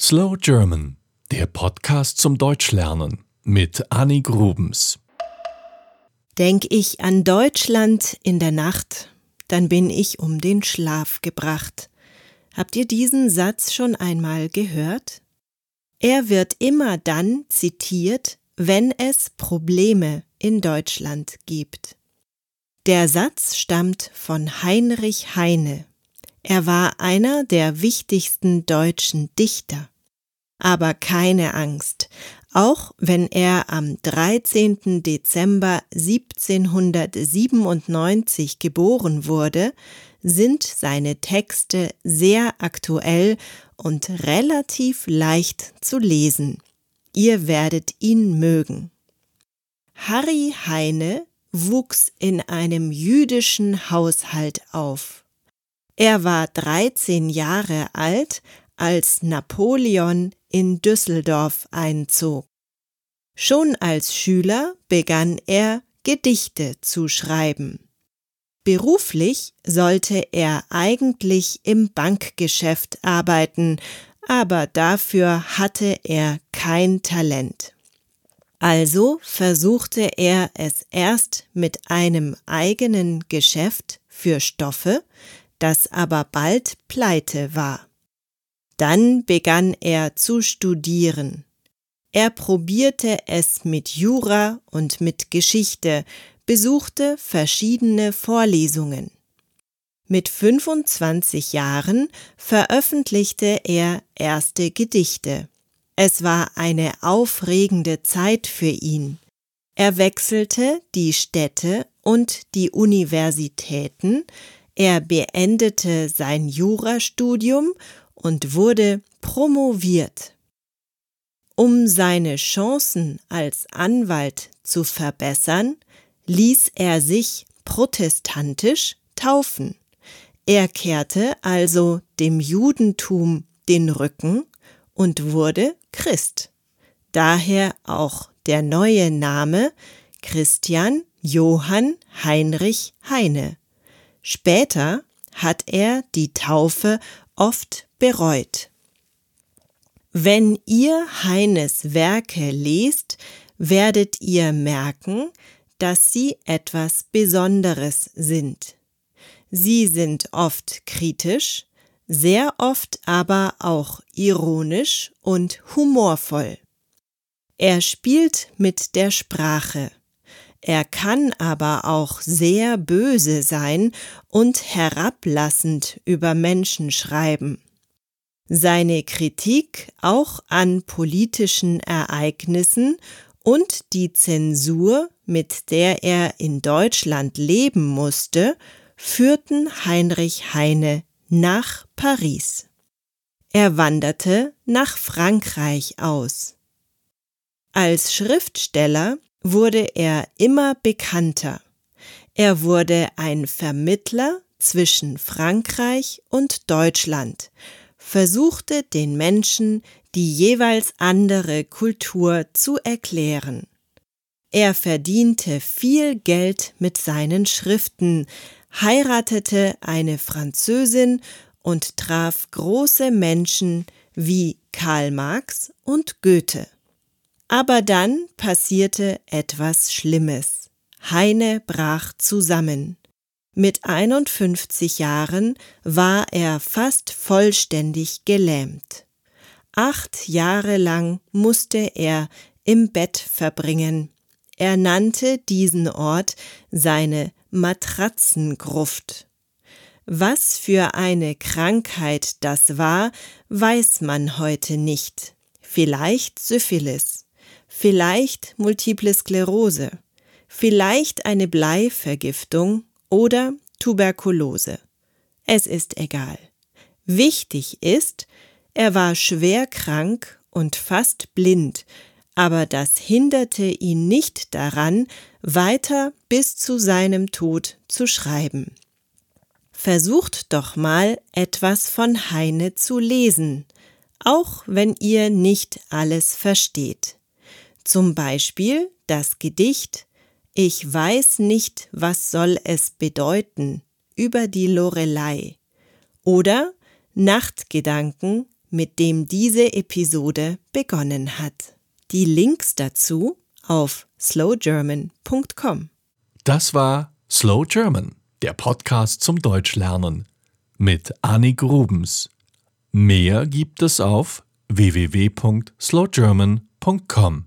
Slow German, der Podcast zum Deutschlernen mit Annie Grubens. Denk ich an Deutschland in der Nacht, dann bin ich um den Schlaf gebracht. Habt ihr diesen Satz schon einmal gehört? Er wird immer dann zitiert, wenn es Probleme in Deutschland gibt. Der Satz stammt von Heinrich Heine. Er war einer der wichtigsten deutschen Dichter. Aber keine Angst, auch wenn er am 13. Dezember 1797 geboren wurde, sind seine Texte sehr aktuell und relativ leicht zu lesen. Ihr werdet ihn mögen. Harry Heine wuchs in einem jüdischen Haushalt auf. Er war 13 Jahre alt, als Napoleon in Düsseldorf einzog. Schon als Schüler begann er Gedichte zu schreiben. Beruflich sollte er eigentlich im Bankgeschäft arbeiten, aber dafür hatte er kein Talent. Also versuchte er es erst mit einem eigenen Geschäft für Stoffe, das aber bald pleite war. Dann begann er zu studieren. Er probierte es mit Jura und mit Geschichte, besuchte verschiedene Vorlesungen. Mit 25 Jahren veröffentlichte er erste Gedichte. Es war eine aufregende Zeit für ihn. Er wechselte die Städte und die Universitäten, er beendete sein Jurastudium und wurde promoviert. Um seine Chancen als Anwalt zu verbessern, ließ er sich protestantisch taufen. Er kehrte also dem Judentum den Rücken und wurde Christ. Daher auch der neue Name Christian Johann Heinrich Heine. Später hat er die Taufe oft bereut. Wenn ihr Heines Werke lest, werdet ihr merken, dass sie etwas Besonderes sind. Sie sind oft kritisch, sehr oft aber auch ironisch und humorvoll. Er spielt mit der Sprache. Er kann aber auch sehr böse sein und herablassend über Menschen schreiben. Seine Kritik auch an politischen Ereignissen und die Zensur, mit der er in Deutschland leben musste, führten Heinrich Heine nach Paris. Er wanderte nach Frankreich aus. Als Schriftsteller wurde er immer bekannter. Er wurde ein Vermittler zwischen Frankreich und Deutschland, versuchte den Menschen die jeweils andere Kultur zu erklären. Er verdiente viel Geld mit seinen Schriften, heiratete eine Französin und traf große Menschen wie Karl Marx und Goethe. Aber dann passierte etwas Schlimmes. Heine brach zusammen. Mit 51 Jahren war er fast vollständig gelähmt. Acht Jahre lang musste er im Bett verbringen. Er nannte diesen Ort seine Matratzengruft. Was für eine Krankheit das war, weiß man heute nicht. Vielleicht Syphilis, vielleicht Multiple Sklerose, vielleicht eine Bleivergiftung oder Tuberkulose. Es ist egal. Wichtig ist, er war schwer krank und fast blind, aber das hinderte ihn nicht daran, weiter bis zu seinem Tod zu schreiben. Versucht doch mal etwas von Heine zu lesen, auch wenn ihr nicht alles versteht. Zum Beispiel das Gedicht Ich weiß nicht, was soll es bedeuten über die Lorelei oder Nachtgedanken mit dem diese Episode begonnen hat. Die Links dazu auf slowgerman.com. Das war Slow German, der Podcast zum Deutschlernen mit Annik Grubens. Mehr gibt es auf www.slowgerman.com.